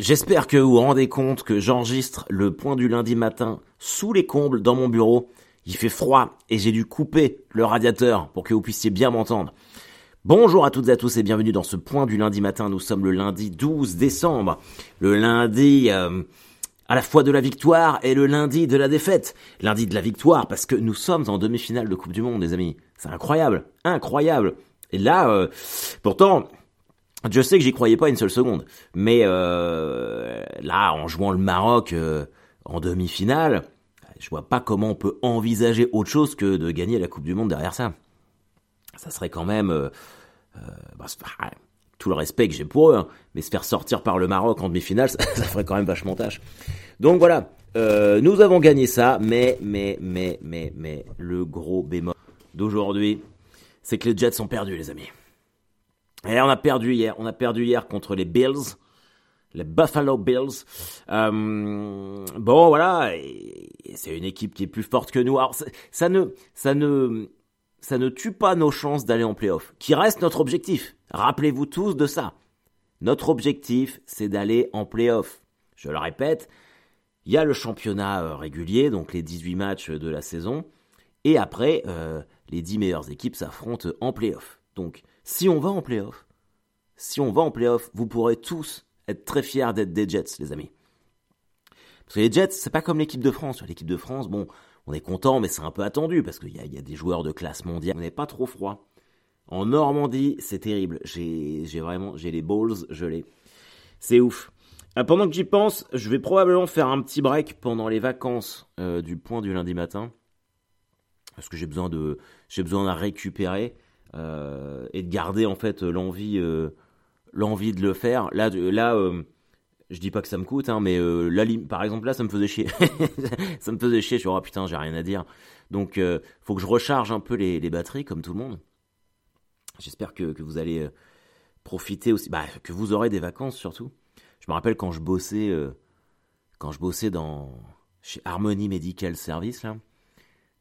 J'espère que vous vous rendez compte que j'enregistre le point du lundi matin sous les combles dans mon bureau. Il fait froid et j'ai dû couper le radiateur pour que vous puissiez bien m'entendre. Bonjour à toutes et à tous et bienvenue dans ce point du lundi matin. Nous sommes le lundi 12 décembre. Le lundi euh, à la fois de la victoire et le lundi de la défaite. Lundi de la victoire parce que nous sommes en demi-finale de Coupe du Monde, les amis. C'est incroyable, incroyable. Et là, euh, pourtant, je sais que j'y croyais pas une seule seconde, mais euh, là, en jouant le Maroc euh, en demi-finale, je vois pas comment on peut envisager autre chose que de gagner la Coupe du Monde derrière ça. Ça serait quand même euh, bah, tout le respect que j'ai pour eux, hein, mais se faire sortir par le Maroc en demi-finale, ça, ça, ferait quand même vachement tâche. Donc voilà, nous avons gagné ça, mais mais mais mais mais le gros bémol d'aujourd'hui, c'est que les Jets sont perdus, les amis. Et on a perdu hier. On a perdu hier contre les Bills. Les Buffalo Bills. Euh, bon, voilà. C'est une équipe qui est plus forte que nous. Alors, ça ne, ça ne, ça ne tue pas nos chances d'aller en playoff. Qui reste notre objectif. Rappelez-vous tous de ça. Notre objectif, c'est d'aller en playoff. Je le répète. Il y a le championnat euh, régulier, donc les 18 matchs de la saison. Et après, euh, les 10 meilleures équipes s'affrontent en playoff. Donc, si on va en playoff, si on va en playoff, vous pourrez tous être très fiers d'être des Jets, les amis. Parce que les Jets, c'est pas comme l'équipe de France. L'équipe de France, bon, on est content, mais c'est un peu attendu parce qu'il y, a, des joueurs de classe mondiale. On n'est pas trop froid. En Normandie, c'est terrible. J'ai vraiment, j'ai les balls, l'ai. C'est ouf. Euh, pendant que j'y pense, je vais probablement faire un petit break pendant les vacances euh, du point du lundi matin, parce que j'ai besoin de, j'ai besoin de récupérer. Euh, et de garder en fait l'envie euh, l'envie de le faire. Là, là euh, je dis pas que ça me coûte, hein, mais là, par exemple, là, ça me faisait chier. ça me faisait chier. Je suis oh putain, j'ai rien à dire. Donc, faut que je recharge un peu les, les batteries, comme tout le monde. J'espère que, que, vous allez profiter aussi, bah, que vous aurez des vacances surtout. Je me rappelle quand je bossais, quand je bossais dans chez Harmony Medical Service là,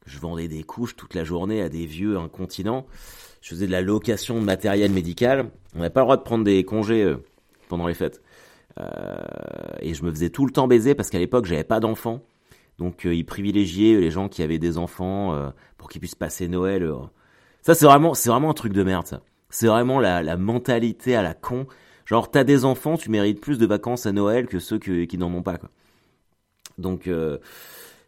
je vendais des couches toute la journée à des vieux incontinents. Je faisais de la location de matériel médical. On n'avait pas le droit de prendre des congés euh, pendant les fêtes. Euh, et je me faisais tout le temps baiser parce qu'à l'époque, j'avais pas d'enfants. Donc, euh, ils privilégiaient les gens qui avaient des enfants euh, pour qu'ils puissent passer Noël. Ça, c'est vraiment, c'est vraiment un truc de merde, ça. C'est vraiment la, la, mentalité à la con. Genre, t'as des enfants, tu mérites plus de vacances à Noël que ceux qui n'en ont pas, quoi. Donc,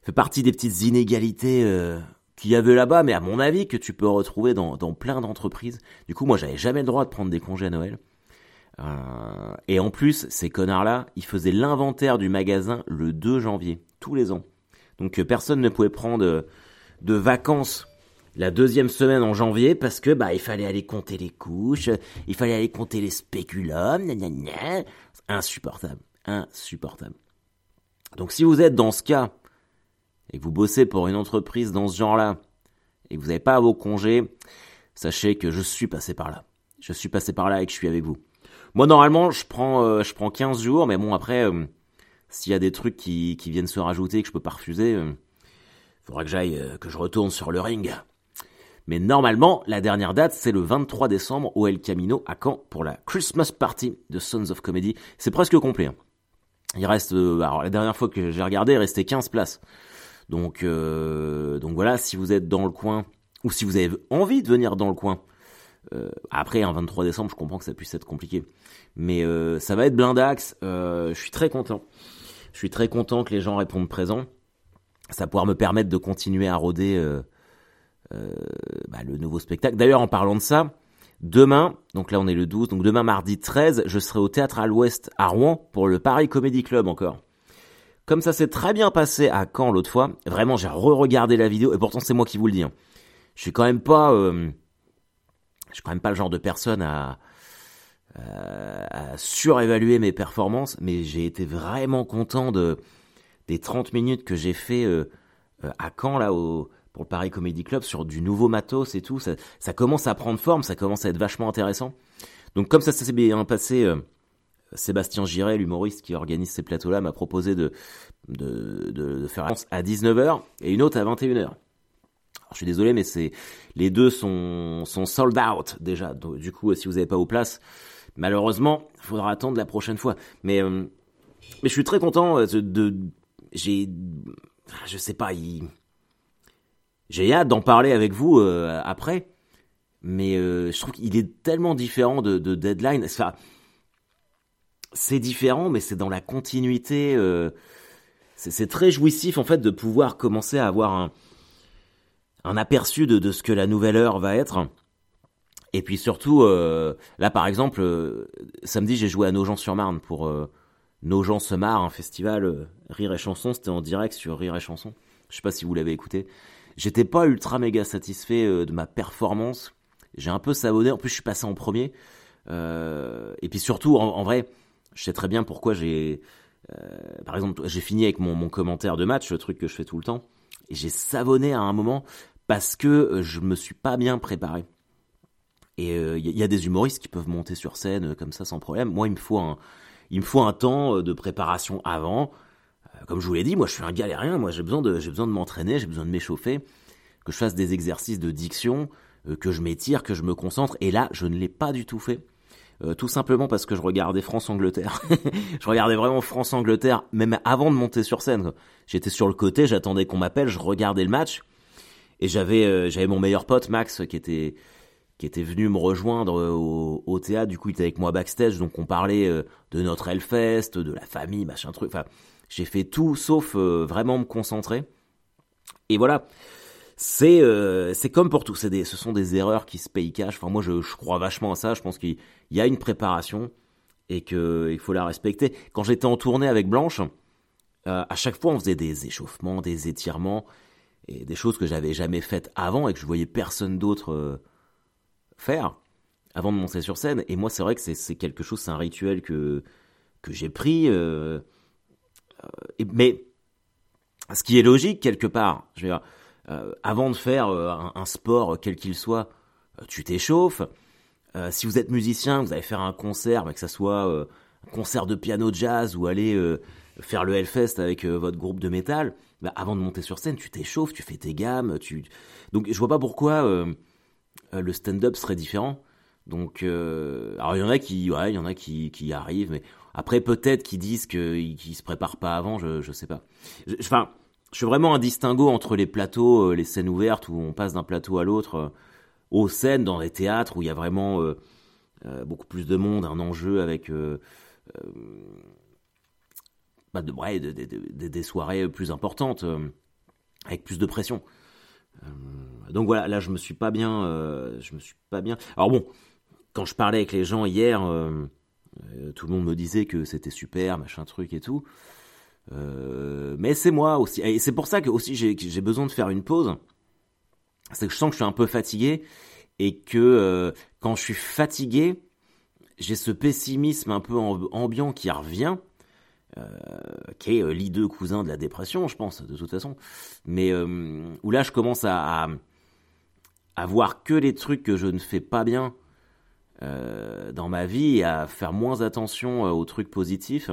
fait partie des petites inégalités euh, qu'il y avait là-bas, mais à mon avis que tu peux retrouver dans, dans plein d'entreprises. Du coup, moi, j'avais jamais le droit de prendre des congés à Noël. Euh, et en plus, ces connards-là, ils faisaient l'inventaire du magasin le 2 janvier, tous les ans. Donc euh, personne ne pouvait prendre de, de vacances la deuxième semaine en janvier parce que bah il fallait aller compter les couches, il fallait aller compter les spéculums, insupportable, insupportable. Donc si vous êtes dans ce cas et vous bossez pour une entreprise dans ce genre-là, et vous n'avez pas vos congés, sachez que je suis passé par là. Je suis passé par là et que je suis avec vous. Moi, normalement, je prends, euh, je prends 15 jours, mais bon, après, euh, s'il y a des trucs qui, qui, viennent se rajouter et que je peux pas refuser, euh, faudra que j'aille, euh, que je retourne sur le ring. Mais normalement, la dernière date, c'est le 23 décembre au El Camino à Caen pour la Christmas Party de Sons of Comedy. C'est presque complet. Hein. Il reste, alors la dernière fois que j'ai regardé, il restait 15 places. Donc, euh, donc voilà, si vous êtes dans le coin, ou si vous avez envie de venir dans le coin, euh, après un 23 décembre, je comprends que ça puisse être compliqué. Mais euh, ça va être blindax, je suis très content. Je suis très content que les gens répondent présent. Ça va pouvoir me permettre de continuer à rôder euh, bah, le nouveau spectacle. D'ailleurs, en parlant de ça, demain, donc là on est le 12, donc demain mardi 13, je serai au Théâtre à l'Ouest à Rouen pour le Paris Comedy Club encore. Comme ça s'est très bien passé à Caen l'autre fois, vraiment j'ai re-regardé la vidéo et pourtant c'est moi qui vous le dis. Hein. Je suis quand même pas, euh, je suis quand même pas le genre de personne à, à, surévaluer mes performances, mais j'ai été vraiment content de des 30 minutes que j'ai fait euh, à Caen là pour le Paris Comedy Club sur du nouveau matos et tout. Ça, ça commence à prendre forme, ça commence à être vachement intéressant. Donc comme ça s'est bien passé. Euh, Sébastien Giret, l'humoriste qui organise ces plateaux-là, m'a proposé de, de, de, de faire à 19h et une autre à 21h. Alors, je suis désolé, mais c'est les deux sont, sont sold out déjà. Donc, du coup, si vous n'avez pas vos places, malheureusement, il faudra attendre la prochaine fois. Mais euh, mais je suis très content de, de j'ai, je sais pas, j'ai hâte d'en parler avec vous après, mais je trouve qu'il est tellement différent de, de Deadline. Enfin, c'est différent, mais c'est dans la continuité. c'est très jouissif en fait de pouvoir commencer à avoir un, un aperçu de, de ce que la nouvelle heure va être. Et puis surtout, euh, là par exemple, euh, samedi j'ai joué à Nogent-sur-Marne pour euh, Nogent se marre, un festival euh, Rire et Chanson, c'était en direct sur Rire et Chanson. Je sais pas si vous l'avez écouté. J'étais pas ultra méga satisfait de ma performance. J'ai un peu savonné, en plus je suis passé en premier. et puis surtout, en, vrai, je sais très bien pourquoi j'ai... par exemple, j'ai fini avec mon, mon commentaire de match, le truc que je fais tout le temps. Et j'ai savonné à un moment parce que je me suis pas bien préparé. Et il euh, y, a des humoristes qui peuvent monter sur scène euh, comme ça sans problème. Moi, il me faut un, il me faut un temps euh, de préparation avant. Comme je vous l'ai dit, moi, je suis un galérien. Moi, j'ai besoin de, j'ai besoin de m'entraîner, j'ai besoin de m'échauffer, que je fasse des exercices de diction, que je m'étire, que je me concentre. Et là, je ne l'ai pas du tout fait. Tout simplement parce que je regardais France-Angleterre. je regardais vraiment France-Angleterre, même avant de monter sur scène. J'étais sur le côté, j'attendais qu'on m'appelle, je regardais le match. Et j'avais, j'avais mon meilleur pote, Max, qui était, qui était venu me rejoindre euh, au, théâtre. Du coup, il était avec moi backstage, donc on parlait euh, de notre Hellfest, de la famille, machin truc. Enfin, j'ai fait tout sauf euh, vraiment me concentrer. Et voilà, c'est c'est comme pour tout. Des, ce sont des erreurs qui se payent cash. Enfin, moi, je, je crois vachement à ça. Je pense qu'il y a une préparation et qu'il faut la respecter. Quand j'étais en tournée avec Blanche, à chaque fois, on faisait des échauffements, des étirements et des choses que j'avais jamais faites avant et que je voyais personne d'autre faire avant de monter sur scène. Et moi, c'est vrai que c'est quelque chose, c'est un rituel que, que j'ai pris. Euh, euh, mais ce qui est logique quelque part, je veux dire, euh, avant de faire un, sport quel qu'il soit, tu t'échauffes. si vous êtes musicien, vous allez faire un concert, que ça soit un concert de piano jazz ou aller faire le Hellfest avec votre groupe de métal, bah, avant de monter sur scène, tu t'échauffes, tu fais tes gammes. Donc je vois pas pourquoi euh, le stand-up serait différent. Donc, euh, alors il y en a qui, il y en a qui, arrivent, mais après peut-être qu'ils disent qu'ils ne se préparent pas avant, je, je sais pas. Enfin, je, fais vraiment un distinguo entre les plateaux, euh, les scènes ouvertes où on passe d'un plateau à l'autre, aux scènes dans les théâtres où il y a vraiment beaucoup plus de monde, un enjeu avec bah de, des soirées plus importantes, avec plus de pression. Euh, donc voilà, là je me suis pas bien, euh, je me suis pas bien. Alors bon, quand je parlais avec les gens hier, euh, tout le monde me disait que c'était super, machin truc et tout. Mais c'est moi aussi, et c'est pour ça que aussi j'ai besoin de faire une pause. C'est que je sens que je suis un peu fatigué et que quand je suis fatigué, j'ai ce pessimisme un peu ambiant qui revient euh, qui est euh, l'hideux cousin de la dépression, je pense, de toute façon. Mais euh, où là, je commence à, à, voir que les trucs que je ne fais pas bien dans ma vie et à faire moins attention aux trucs positifs.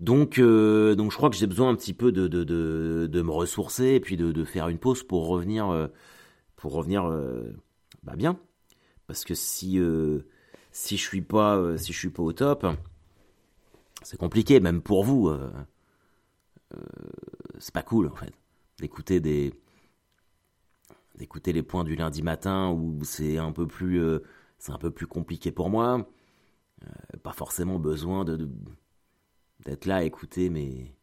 Donc, donc je crois que j'ai besoin un petit peu de, de, de, de me ressourcer et puis de, de, faire une pause pour revenir, pour revenir bah bien. Parce que si, si je suis pas, si je suis pas au top, c'est compliqué, même pour vous. Euh, euh, c'est pas cool, en fait, d'écouter des d'écouter les points du lundi matin où c'est un peu plus euh, c'est un peu plus compliqué pour moi. pas forcément besoin de d'être là à écouter mes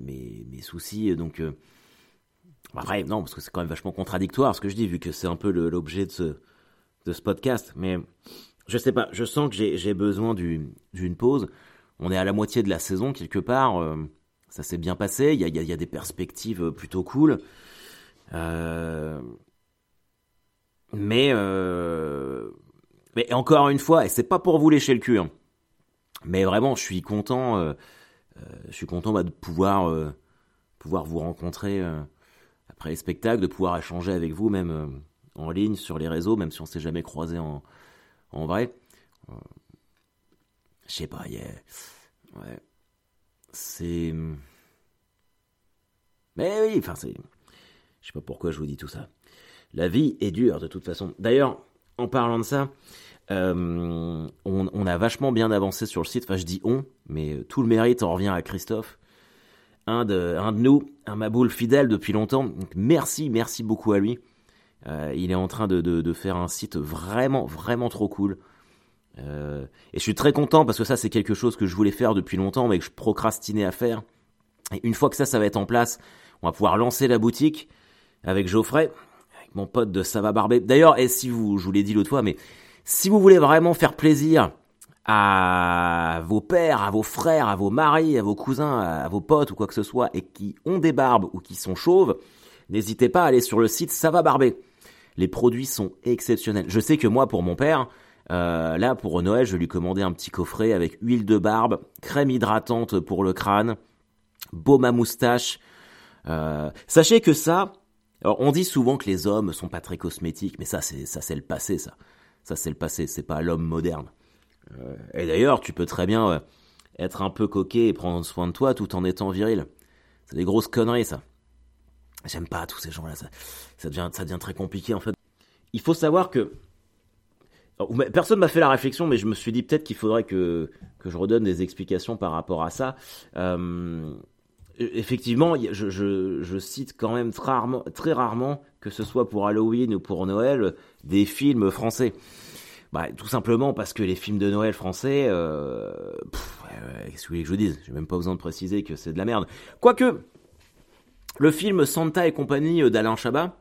mes, mes soucis. Donc après, non, parce que c'est quand même vachement contradictoire ce que je dis, vu que c'est un peu l'objet de ce, de ce podcast. Mais je sais pas, je sens que j'ai besoin d'une pause. On est à la moitié de la saison quelque part. Euh, ça s'est bien passé. Il y a, y a, des perspectives euh, plutôt cool. Euh, mais, mais encore une fois, et c'est pas pour vous lécher le cul, hein, mais vraiment, je suis content. je suis content bah, de pouvoir, pouvoir vous rencontrer après les spectacles, de pouvoir échanger avec vous même en ligne sur les réseaux, même si on s'est jamais croisé en, en vrai, euh, je sais pas, ouais, c'est. Mais oui, enfin, c'est. Je sais pas pourquoi je vous dis tout ça. La vie est dure de toute façon. D'ailleurs, en parlant de ça, on, on, a vachement bien avancé sur le site. Enfin, je dis on, mais tout le mérite en revient à Christophe un de, nous, un Maboul fidèle depuis longtemps. Merci, merci beaucoup à lui. Euh, il est en train de, faire un site vraiment, vraiment trop cool. Euh, et je suis très content parce que ça, c'est quelque chose que je voulais faire depuis longtemps, mais que je procrastinais à faire. Et une fois que ça, ça va être en place, on va pouvoir lancer la boutique avec Geoffrey, mon pote de Sava Barbé. D'ailleurs, et si vous, je vous l'ai dit l'autre fois, mais si vous voulez vraiment faire plaisir à vos pères, à vos frères, à vos maris, à vos cousins, à vos potes ou quoi que ce soit, et qui ont des barbes ou qui sont chauves, n'hésitez pas à aller sur le site Ça va. Les produits sont exceptionnels. Je sais que moi, pour mon père, euh, là, pour Noël, je lui commandais un petit coffret avec huile de barbe, crème hydratante pour le crâne, baume à moustache. Euh, sachez que ça, alors on dit souvent que les hommes sont pas très cosmétiques, mais ça, c'est ça, c'est le passé, ça. Ça, c'est le passé. C'est pas l'homme moderne. Euh, et d'ailleurs, tu peux très bien être un peu coquet et prendre soin de toi tout en étant viril. C'est des grosses conneries, ça. J'aime pas tous ces gens-là. Ça, ça, devient, ça devient très compliqué, en fait. Il faut savoir que. Personne m'a fait la réflexion, mais je me suis dit peut-être qu'il faudrait que, que je redonne des explications par rapport à ça. Euh, effectivement, je, cite quand même très rarement, très rarement, que ce soit pour Halloween ou pour Noël, des films français. Bah, tout simplement parce que les films de Noël français, euh, qu'est-ce que vous voulez que je vous dise? J'ai même pas besoin de préciser que c'est de la merde. Quoique, le film Santa et compagnie euh, d'Alain Chabat,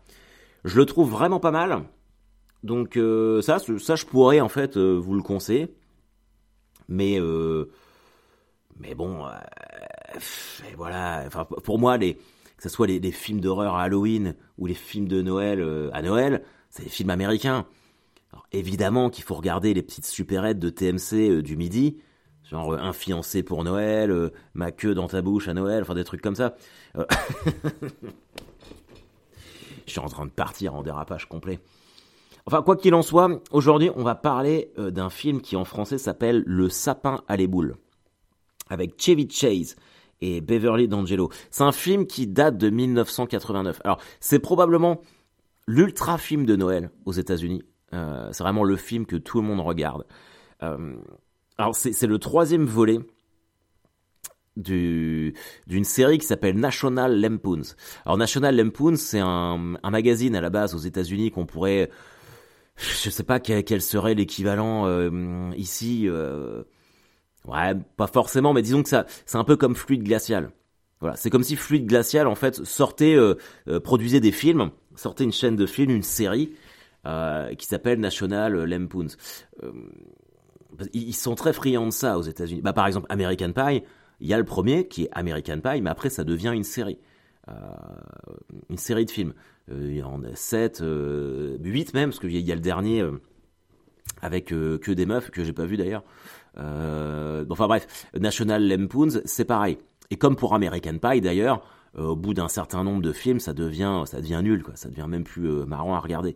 je le trouve vraiment pas mal. Donc euh, ça, ça, je pourrais en fait euh, vous le conseiller. Mais mais bon, voilà. Enfin, pour moi, que ce soit les, films d'horreur à Halloween ou les films de Noël à Noël, c'est des films américains évidemment qu'il faut regarder les petites supérettes de TMC euh, du midi, genre euh, un fiancé pour Noël, euh, ma queue dans ta bouche à Noël, enfin des trucs comme ça. Je suis en train de partir en dérapage complet. Enfin, quoi qu'il en soit, aujourd'hui, on va parler d'un film qui en français s'appelle Le sapin à les boules, avec Chevy Chase et Beverly D'Angelo. C'est un film qui date de 1989. Alors, c'est probablement l'ultra film de Noël aux États-Unis. Euh, c'est vraiment le film que tout le monde regarde. Euh, alors c'est le troisième volet d'une série qui s'appelle National Lampoons. Alors National Lampoons, c'est un, magazine à la base aux États-Unis qu'on pourrait, je sais pas quel, serait l'équivalent euh, ici. Ouais, pas forcément, mais disons que ça, c'est un peu comme Fluide Glacial. Voilà, c'est comme si Fluide Glacial en fait sortait, produisait des films, sortait une chaîne de films, une série, euh, qui s'appelle National Lampoons. Euh, ils sont très friands de ça aux États-Unis. Bah, par exemple, American Pie, il y a le premier qui est American Pie, mais après ça devient une série. Euh, une série de films. il y en a 7, 8 même, parce qu'il y, a le dernier avec que des meufs, que j'ai pas vu d'ailleurs. Enfin bref, National Lampoons, c'est pareil. Et comme pour American Pie d'ailleurs, au bout d'un certain nombre de films, ça devient, ça devient nul, quoi. Ça devient même plus marrant à regarder.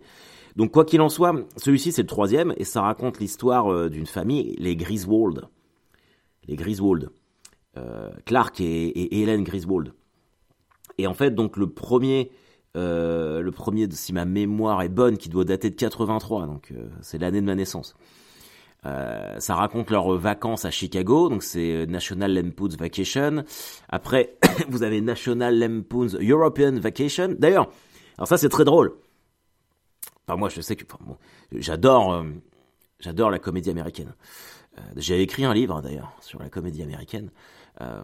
Donc quoi qu'il en soit, celui-ci c'est le troisième et ça raconte l'histoire euh, d'une famille, les Griswold. Les Griswold. Euh, Clark et, Helen Griswold. Et en fait, donc le premier, euh, le premier, si ma mémoire est bonne, qui doit dater de 83, donc c'est l'année de ma naissance. Ça raconte leurs vacances à Chicago, donc c'est National Lampoon's Vacation. Après, vous avez National Lampoon's European Vacation. D'ailleurs, alors ça c'est très drôle moi, je sais que j'adore, euh, j'adore la comédie américaine. Euh, j'ai écrit un livre d'ailleurs sur la comédie américaine. Euh,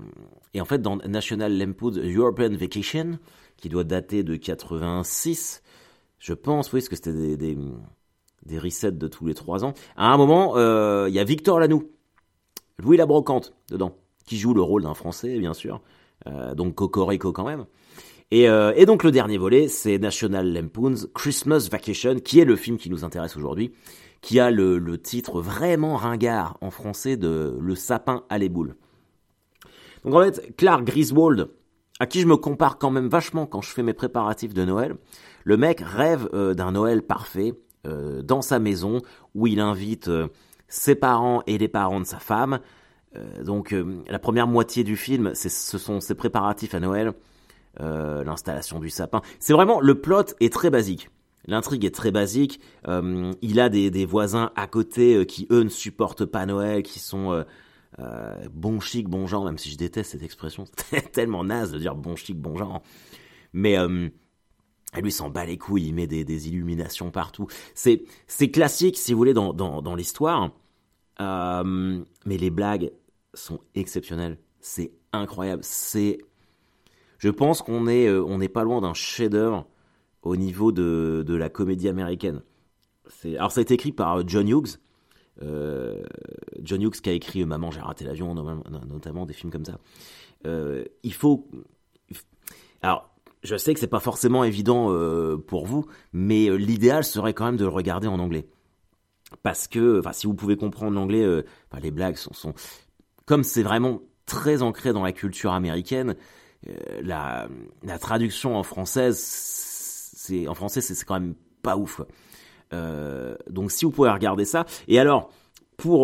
et en fait, dans National Lampoon's European Vacation, qui doit dater de 86, je pense, oui, parce que c'était des, des, des, resets de tous les trois ans. À un moment, il y a Victor Lanoux, Louis la Brocante dedans, qui joue le rôle d'un Français, bien sûr. donc Cocorico quand même. Euh, et, donc le dernier volet, c'est National Lampoon's Christmas Vacation, qui est le film qui nous intéresse aujourd'hui, qui a le, titre vraiment ringard en français de Le sapin à les boules. Donc en fait, Clark Griswold, à qui je me compare quand même vachement quand je fais mes préparatifs de Noël, le mec rêve euh, d'un Noël parfait euh, dans sa maison où il invite ses parents et les parents de sa femme. donc la première moitié du film, ce sont ses préparatifs à Noël euh, l'installation du sapin. C'est vraiment le plot est très basique. L'intrigue est très basique. Euh, il a des, voisins à côté euh, qui eux ne supportent pas Noël, qui sont euh, euh, bon chic, bon genre, même si je déteste cette expression, c'est tellement naze de dire bon chic, bon genre. Mais euh, lui s'en bat les couilles, il met des, illuminations partout. C'est classique si vous voulez dans l'histoire, euh, mais les blagues sont exceptionnelles. C'est incroyable. C'est je pense qu'on on n'est pas loin d'un chef-d'œuvre au niveau de, la comédie américaine. Alors ça a été écrit par John Hughes. Euh, John Hughes qui a écrit Maman j'ai raté l'avion notamment des films comme ça. Euh, il faut alors je sais que c'est pas forcément évident euh, pour vous, mais euh, l'idéal serait quand même de le regarder en anglais. Parce que, enfin, si vous pouvez comprendre l'anglais, euh, les blagues sont, comme c'est vraiment très ancré dans la culture américaine, la, la traduction en française, c'est en français, c'est quand même pas ouf. Donc, si vous pouvez regarder ça, et alors. Pour,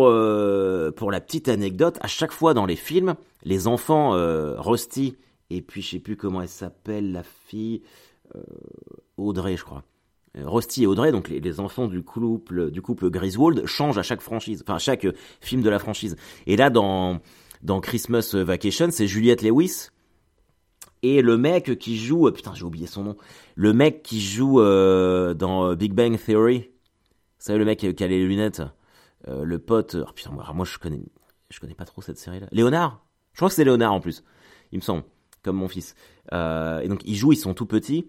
pour la petite anecdote, à chaque fois dans les films, les enfants Rusty et puis je sais plus comment elle s'appelle la fille euh, Audrey je crois. Euh, Rusty et Audrey donc les, enfants du couple du couple Griswold changent à chaque franchise enfin à chaque euh, film de la franchise. Et là dans dans Christmas Vacation c'est Juliette Lewis et le mec qui joue putain j'ai oublié son nom le mec qui joue dans Big Bang Theory. Vous savez le mec qui a les lunettes le pote oh, putain moi, moi je connais je connais pas trop cette série là Léonard? Je crois que c'est Léonard en plus il me semble comme mon fils. Euh, et donc ils jouent, ils sont tout petits.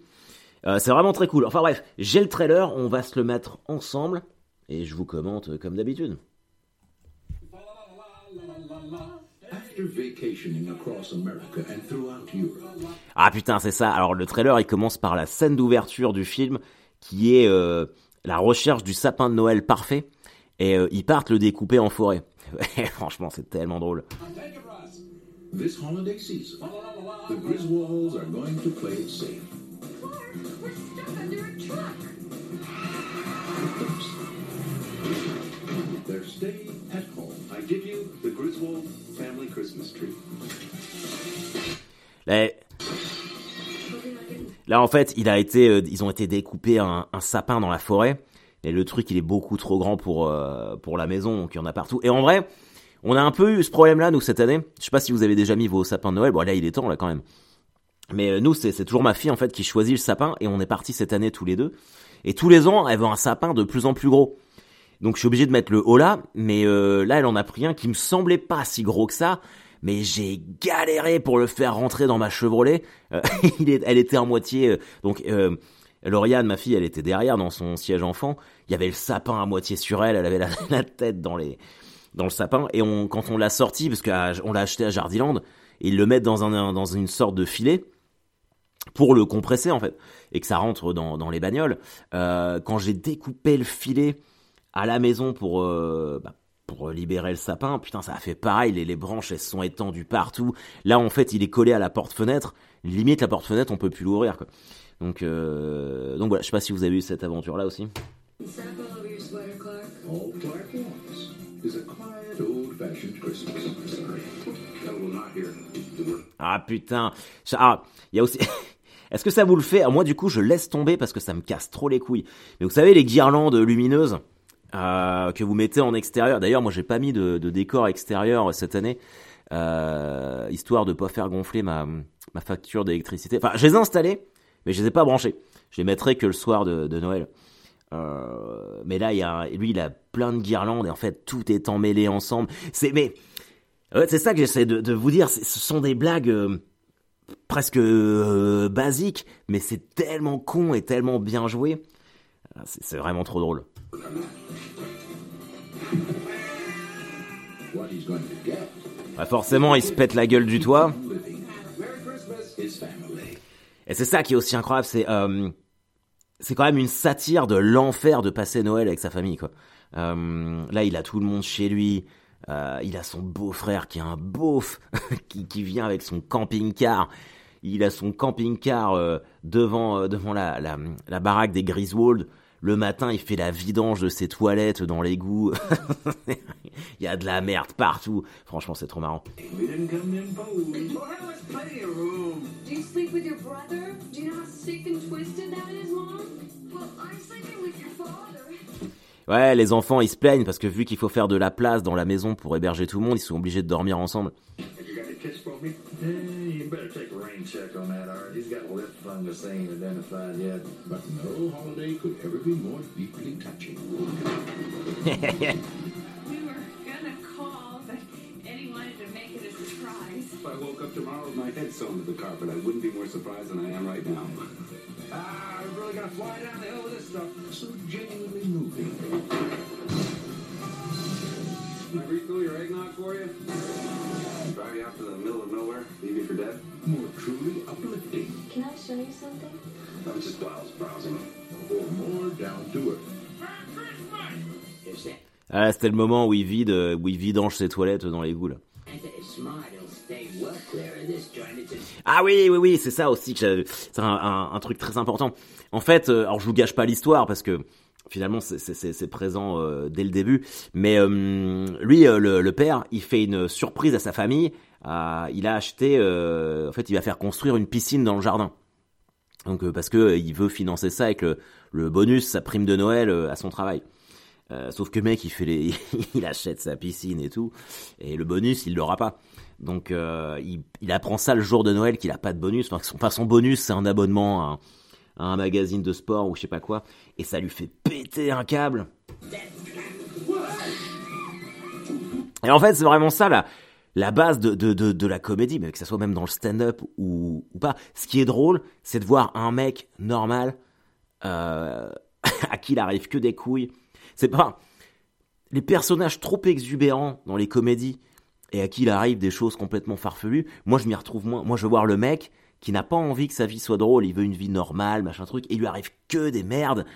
Euh, c'est vraiment très cool. Enfin bref, j'ai le trailer, on va se le mettre ensemble et je vous commente comme d'habitude. Ah putain, c'est ça. Alors le trailer, il commence par la scène d'ouverture du film qui est euh, la recherche du sapin de Noël parfait et ils partent le découper en forêt. Franchement, c'est tellement drôle. This holiday season, the Griswolds are going to play it safe. We're stuck under a truck. They're staying at home. I give you the Griswold family Christmas tree. Là, là, en fait, il a été, euh, ils ont été découpés un, un, sapin dans la forêt. Et le truc, il est beaucoup trop grand pour euh, pour la maison, donc il y en a partout. Et en vrai, on a un peu eu ce problème-là, nous, cette année. Je sais pas si vous avez déjà mis vos sapins de Noël. Bon, là, il est temps, là, quand même. Mais euh, nous, c'est toujours ma fille, en fait, qui choisit le sapin. Et on est parti cette année tous les deux. Et tous les ans, elle veut un sapin de plus en plus gros. Donc, je suis obligé de mettre le haut là. Mais euh, là, elle en a pris un qui me semblait pas si gros que ça. Mais j'ai galéré pour le faire rentrer dans ma Chevrolet. Euh, il est, elle était en moitié... Euh, donc... Euh, Lauriane, ma fille, elle était derrière dans son siège enfant. Il y avait le sapin à moitié sur elle. Elle avait la, la tête dans les dans le sapin et on, quand on l'a sorti, parce qu'on l'a acheté à Jardiland, ils le mettent dans, un, dans une sorte de filet pour le compresser en fait et que ça rentre dans, dans les bagnoles. Euh, quand j'ai découpé le filet à la maison pour euh, bah, pour libérer le sapin, putain ça a fait pareil, les, les branches elles sont étendues partout. Là en fait il est collé à la porte-fenêtre, limite la porte-fenêtre on peut plus l'ouvrir quoi. Donc euh, donc voilà, je sais pas si vous avez eu cette aventure là aussi. Ah putain. Ah, il y a aussi. Est-ce que ça vous le fait? Ah, Moi, du coup, je laisse tomber parce que ça me casse trop les couilles. Mais vous savez, les guirlandes lumineuses euh, que vous mettez en extérieur. D'ailleurs, moi, j'ai pas mis de, décor extérieur cette année, euh, histoire de pas faire gonfler ma, ma facture d'électricité. Enfin, je les ai installées, mais je les ai pas branchées. Je les mettrai que le soir de Noël. Euh, mais là, il a, lui, il a plein de guirlandes et en fait, tout est emmêlé ensemble. C'est, mais, ouais, c'est ça que j'essaie de, vous dire. Ce sont des blagues euh, presque euh, basiques, mais c'est tellement con et tellement bien joué. Ah, c'est vraiment trop drôle. Bah forcément, il se pète la gueule du toit. Et c'est ça qui est aussi incroyable, c'est c'est quand même une satire de l'enfer de passer Noël avec sa famille quoi. Euh, là, il a tout le monde chez lui. Euh, il a son beau-frère qui est un beauf qui, qui vient avec son camping-car. Il a son camping-car euh, devant devant la, la, la, baraque des Griswold. Le matin, il fait la vidange de ses toilettes dans l'égout. il y a de la merde partout. Franchement, c'est trop marrant. Ouais, les enfants ils se plaignent parce que vu qu'il faut faire de la place dans la maison pour héberger tout le monde, ils sont obligés de dormir ensemble. Eh, you better take a rain check on that, all right? He's got lip fungus that ain't identified yet. But no holiday could ever be more deeply touching. we were gonna call, but Eddie wanted to make it a surprise. If I woke up tomorrow with my head sewn to the carpet, I wouldn't be more surprised than I am right now. ah, I'm really gonna fly down the hill with this stuff. So genuinely moving. Can I refill your eggnog for you? Drive you out to the middle of nowhere, leave you for dead? More truly uplifting. Can I show you something? I was just while I was browsing. Or more down to earth. Ah, c'était le moment où il vide, où il vidange ses toilettes dans les là. Ah oui, oui, oui, c'est ça aussi c'est un, un, un, truc très important. En fait, euh, alors je vous gâche pas l'histoire parce que finalement c'est présent euh, dès le début, mais euh, lui, euh, le, le, père, il fait une surprise à sa famille. Euh, il a acheté, en fait, il va faire construire une piscine dans le jardin. Donc parce que il veut financer ça avec le, le bonus, sa prime de Noël à son travail. Euh, sauf que mec, il fait les, il achète sa piscine et tout, et le bonus, il l'aura pas. Donc, euh, il, il, apprend ça le jour de Noël qu'il a pas de bonus. Enfin, son, enfin, son bonus, c'est un abonnement un, à un, magazine de sport ou je sais pas quoi, et ça lui fait péter un câble. Et en fait, c'est vraiment ça la, la base de, de, de, la comédie, mais que ça soit même dans le stand-up ou, ou pas. Ce qui est drôle, c'est de voir un mec normal euh, à qui il arrive que des couilles c'est pas les personnages trop exubérants dans les comédies et à qui il arrive des choses complètement farfelues. Moi, je m'y retrouve moins. Moi, je veux voir le mec qui n'a pas envie que sa vie soit drôle, il veut une vie normale, machin truc, et il lui arrive que des merdes.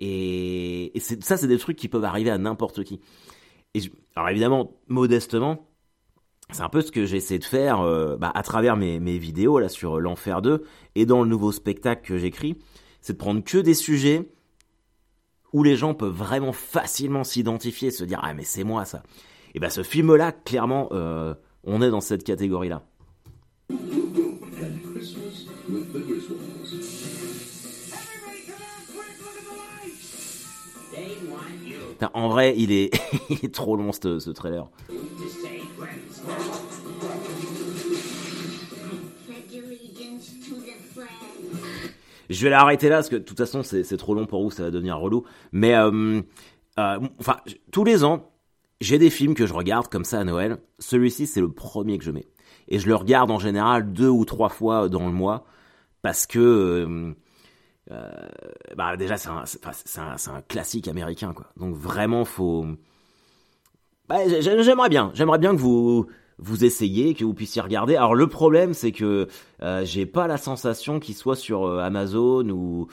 Et, ça, c'est des trucs qui peuvent arriver à n'importe qui. Alors évidemment, modestement, c'est un peu ce que j'essaie de faire euh, bah, à travers mes, vidéos là sur l'enfer 2 et dans le nouveau spectacle que j'écris, c'est de prendre que des sujets où les gens peuvent vraiment facilement s'identifier, se dire ah mais c'est moi ça. Et ben ce film-là, clairement, euh, on est dans cette En vrai, il est, trop long ce, trailer. Je vais l'arrêter là parce que de toute façon c'est trop long pour vous, ça va devenir relou. Mais euh, euh, enfin, tous les ans, j'ai des films que je regarde comme ça à Noël. Celui-ci c'est le premier que je mets et je le regarde en général deux ou trois fois dans le mois parce que euh bah déjà c'est un, classique américain quoi. Donc vraiment faut. Bah, j'aimerais bien, j'aimerais bien que vous vous essayez, que vous puissiez regarder. Alors le problème, c'est que euh, j'ai pas la sensation qu'il soit sur euh, Amazon ou,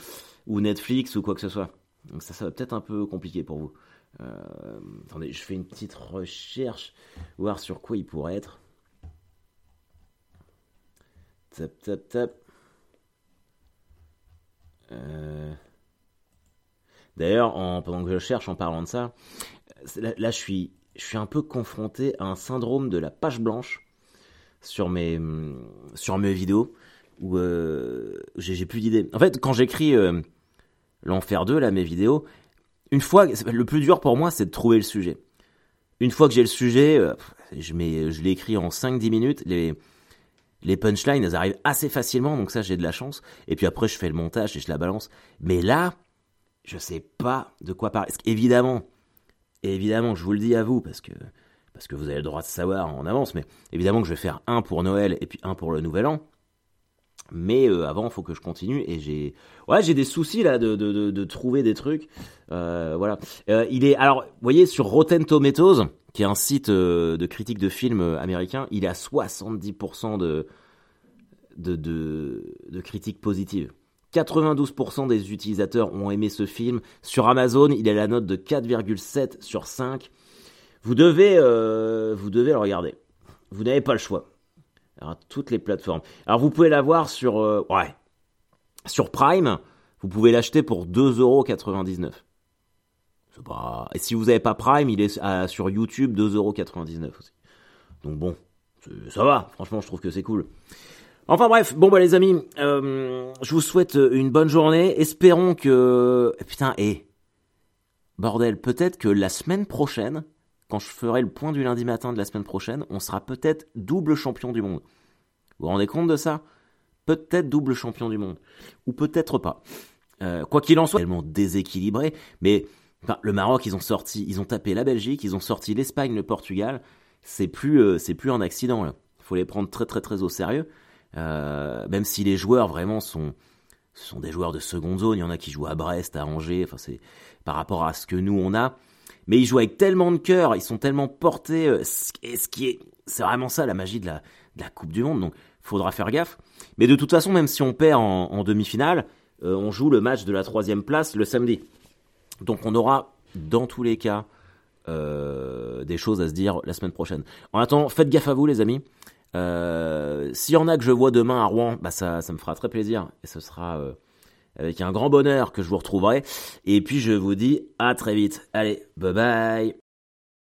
Netflix ou quoi que ce soit. Donc ça, ça va peut-être un peu compliqué pour vous. Euh, attendez, je fais une petite recherche, voir sur quoi il pourrait être. Tap, tap, tap. Euh... D'ailleurs, pendant que je cherche en parlant de ça, là, je suis je suis un peu confronté à un syndrome de la page blanche sur mes, sur mes vidéos où euh, j'ai plus d'idées. En fait, quand j'écris euh, l'enfer 2, là, mes vidéos, une fois, le plus dur pour moi, c'est de trouver le sujet. Une fois que j'ai le sujet, je, mets, je l'écris en 5-10 minutes. Les, les punchlines, elles arrivent assez facilement, donc ça, j'ai de la chance. Et puis après, je fais le montage et je la balance. Mais là, je sais pas de quoi parler. Évidemment, et évidemment, je vous le dis à vous, parce que, parce que vous avez le droit de savoir en avance, mais évidemment que je vais faire un pour Noël et puis un pour le Nouvel An. Mais euh, avant, faut que je continue et j'ai ouais j'ai des soucis là de, de, de, trouver des trucs. Euh, voilà. Euh, il est alors, vous voyez sur Rotten Tomatoes, qui est un site euh, de critique de films américain, il est à 70% de de, de critiques positives. 92% des utilisateurs ont aimé ce film. Sur Amazon, il a la note de 4,7 sur 5. Vous devez, vous devez le regarder. Vous n'avez pas le choix. Alors, toutes les plateformes. Alors, vous pouvez l'avoir sur, euh, ouais, sur Prime. Vous pouvez l'acheter pour 2,99€. Pas... Et si vous n'avez pas Prime, il est à, sur YouTube 2,99€ aussi. Donc bon, ça va. Franchement, je trouve que c'est cool. Enfin bref, bon bah les amis, euh, je vous souhaite une bonne journée. Espérons que putain et bordel, peut-être que la semaine prochaine, quand je ferai le point du lundi matin de la semaine prochaine, on sera peut-être double champion du monde. Vous vous rendez compte de ça? Peut-être double champion du monde ou peut-être pas. Euh, quoi qu'il en soit, tellement déséquilibré, mais le Maroc, ils ont sorti, ils ont tapé la Belgique, ils ont sorti l'Espagne, le Portugal. C'est plus, euh, c'est plus un accident. Il faut les prendre très très très au sérieux. Euh, même si les joueurs vraiment sont, sont des joueurs de seconde zone. Il y en a qui jouent à Brest, à Angers. Enfin, c'est par rapport à ce que nous on a. Mais ils jouent avec tellement de cœur, ils sont tellement portés. Euh, et ce qui est, c'est vraiment ça la magie de la, Coupe du Monde. Donc, faudra faire gaffe. Mais de toute façon, même si on perd en, demi-finale, euh, on joue le match de la troisième place le samedi. Donc, on aura dans tous les cas euh, des choses à se dire la semaine prochaine. En attendant, faites gaffe à vous, les amis. Euh, S'il y en a que je vois demain à Rouen, bah ça, ça me fera très plaisir et ce sera euh, avec un grand bonheur que je vous retrouverai. Et puis je vous dis à très vite. Allez, bye bye.